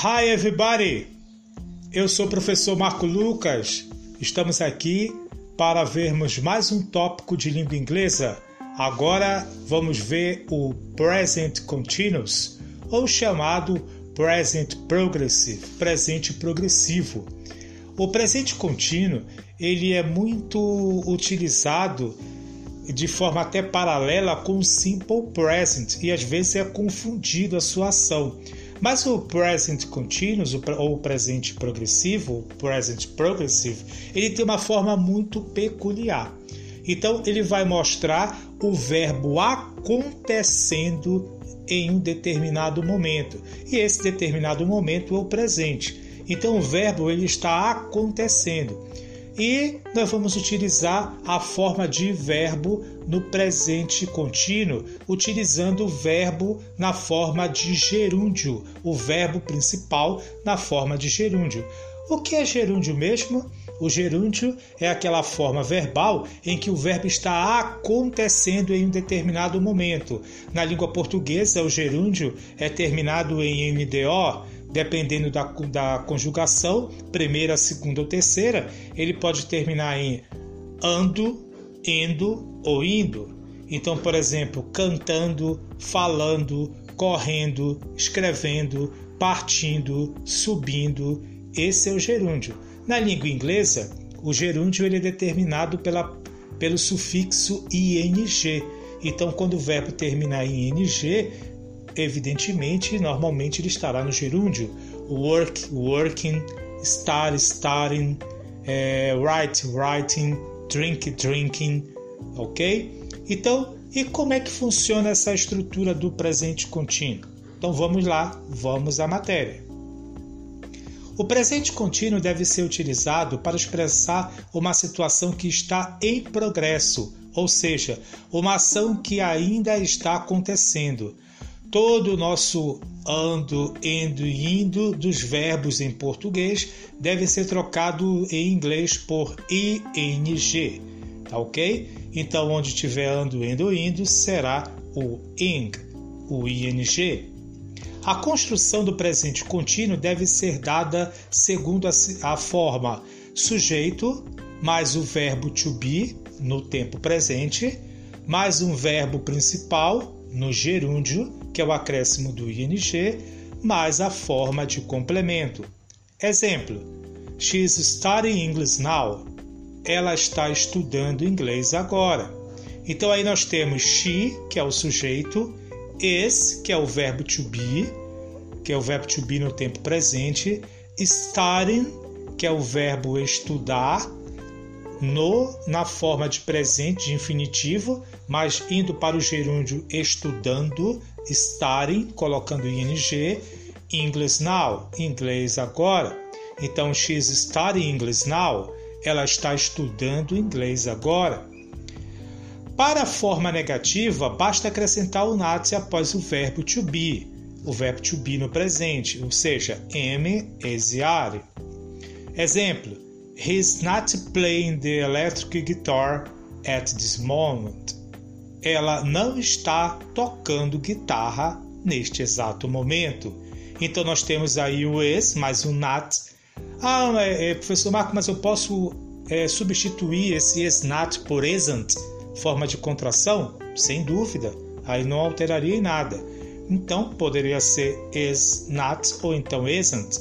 Hi everybody! Eu sou o professor Marco Lucas. Estamos aqui para vermos mais um tópico de língua inglesa. Agora vamos ver o present continuous, ou chamado present progressive, presente progressivo. O presente contínuo, ele é muito utilizado de forma até paralela com o simple present e às vezes é confundido a sua ação. Mas o present continuous ou o presente progressivo, present progressive, ele tem uma forma muito peculiar. Então ele vai mostrar o verbo acontecendo em um determinado momento. E esse determinado momento é o presente. Então o verbo ele está acontecendo e nós vamos utilizar a forma de verbo no presente contínuo, utilizando o verbo na forma de gerúndio, o verbo principal na forma de gerúndio. O que é gerúndio mesmo? O gerúndio é aquela forma verbal em que o verbo está acontecendo em um determinado momento. Na língua portuguesa, o gerúndio é terminado em MDO, dependendo da, da conjugação, primeira, segunda ou terceira, ele pode terminar em ando, indo ou indo. Então, por exemplo, cantando, falando, correndo, escrevendo, partindo, subindo. Esse é o gerúndio. Na língua inglesa, o gerúndio ele é determinado pela, pelo sufixo ing. Então, quando o verbo terminar em ing, evidentemente, normalmente ele estará no gerúndio. Work, working, start, starting, é, write, writing, drink, drinking, ok? Então, e como é que funciona essa estrutura do presente contínuo? Então vamos lá, vamos à matéria. O presente contínuo deve ser utilizado para expressar uma situação que está em progresso, ou seja, uma ação que ainda está acontecendo todo o nosso ando, e indo dos verbos em português deve ser trocado em inglês por ing, tá ok? Então, onde tiver ando, indo, indo, será o ing, o ing. A construção do presente contínuo deve ser dada segundo a, a forma sujeito mais o verbo to be no tempo presente, mais um verbo principal no gerúndio que é o acréscimo do ing, mais a forma de complemento. Exemplo: She's studying English now. Ela está estudando inglês agora. Então aí nós temos she, que é o sujeito, is, que é o verbo to be, que é o verbo to be no tempo presente, studying, que é o verbo estudar, no na forma de presente de infinitivo, mas indo para o gerúndio estudando, studying, colocando ing, English now, inglês agora. Então, she's studying English now, ela está estudando inglês agora. Para a forma negativa, basta acrescentar o not após o verbo to be, o verbo to be no presente, ou seja, am, is, are. Exemplo: He's not playing the electric guitar at this moment ela não está tocando guitarra neste exato momento. Então nós temos aí o is mais o not. Ah, é, é, professor Marco, mas eu posso é, substituir esse is not por isn't, forma de contração? Sem dúvida, aí não alteraria em nada. Então poderia ser is not ou então isn't.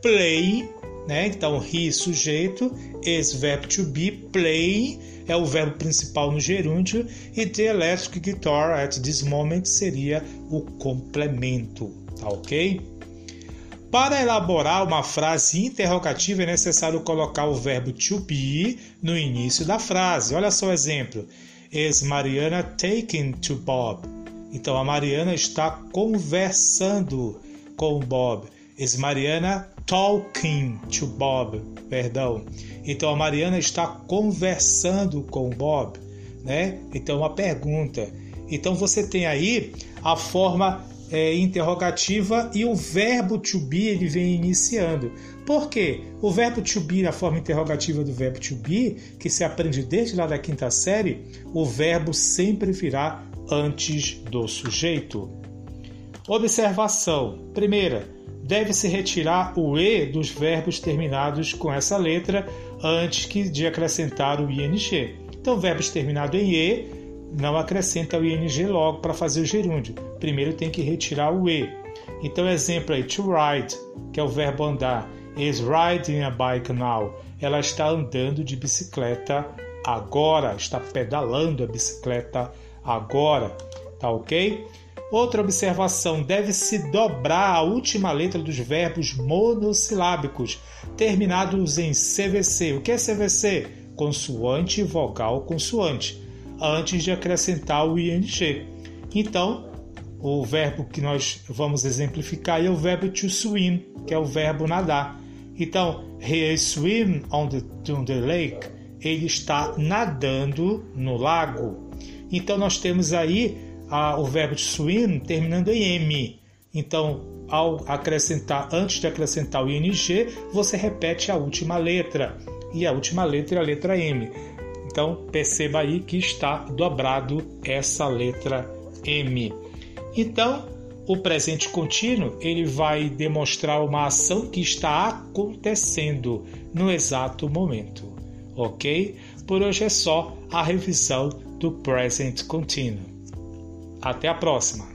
Play, né? Então he sujeito, is verbo to be, play é o verbo principal no gerúndio e the electric guitar at this moment seria o complemento, tá ok? Para elaborar uma frase interrogativa é necessário colocar o verbo to be no início da frase. Olha só o exemplo. Is Mariana taking to Bob? Então a Mariana está conversando com Bob. Is Mariana talking to Bob, perdão. Então a Mariana está conversando com Bob, né? Então uma pergunta. Então você tem aí a forma é, interrogativa e o verbo to be ele vem iniciando. Por quê? O verbo to be na forma interrogativa do verbo to be, que se aprende desde lá da quinta série, o verbo sempre virá antes do sujeito. Observação. Primeira, deve-se retirar o E dos verbos terminados com essa letra antes de acrescentar o ING. Então, verbos terminados em E, não acrescenta o ING logo para fazer o gerúndio. Primeiro tem que retirar o E. Então, exemplo aí, to ride, que é o verbo andar. Is riding a bike now. Ela está andando de bicicleta agora, está pedalando a bicicleta agora. Tá ok? Outra observação: deve-se dobrar a última letra dos verbos monossilábicos terminados em CVC. O que é CVC? Consoante, vogal, consoante, antes de acrescentar o ing. Então, o verbo que nós vamos exemplificar é o verbo to swim, que é o verbo nadar. Então, he swim on the, on the lake. Ele está nadando no lago. Então, nós temos aí a, o verbo swim terminando em M. Então, ao acrescentar, antes de acrescentar o ing, você repete a última letra. E a última letra é a letra M. Então, perceba aí que está dobrado essa letra M. Então, o presente contínuo ele vai demonstrar uma ação que está acontecendo no exato momento, ok? Por hoje é só a revisão do present continuo. Até a próxima!